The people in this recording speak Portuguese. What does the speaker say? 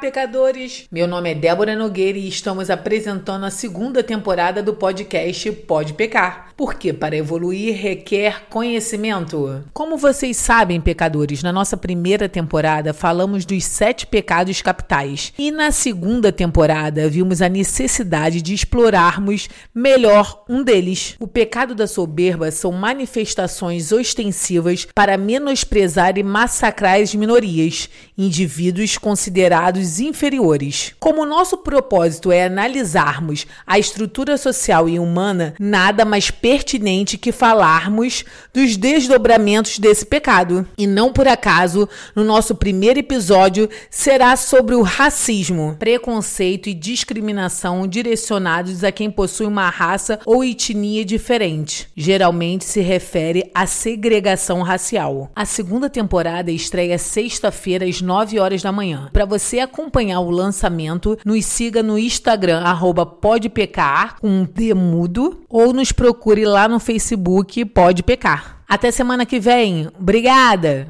pecadores! Meu nome é Débora Nogueira e estamos apresentando a segunda temporada do podcast Pode Pecar. Porque para evoluir requer conhecimento. Como vocês sabem, pecadores, na nossa primeira temporada falamos dos sete pecados capitais. E na segunda temporada vimos a necessidade de explorarmos melhor um deles. O pecado da soberba são manifestações ostensivas para menosprezar e massacrar as minorias, indivíduos considerados inferiores. Como nosso propósito é analisarmos a estrutura social e humana, nada mais pertinente que falarmos dos desdobramentos desse pecado. E não por acaso, no nosso primeiro episódio será sobre o racismo, preconceito e discriminação direcionados a quem possui uma raça ou etnia diferente. Geralmente se refere à segregação racial. A segunda temporada estreia sexta-feira às 9 horas da manhã. Para você acompanhar o lançamento, nos siga no Instagram arroba podpecar com demudo ou nos procure lá no Facebook Pode Pecar. Até semana que vem. Obrigada!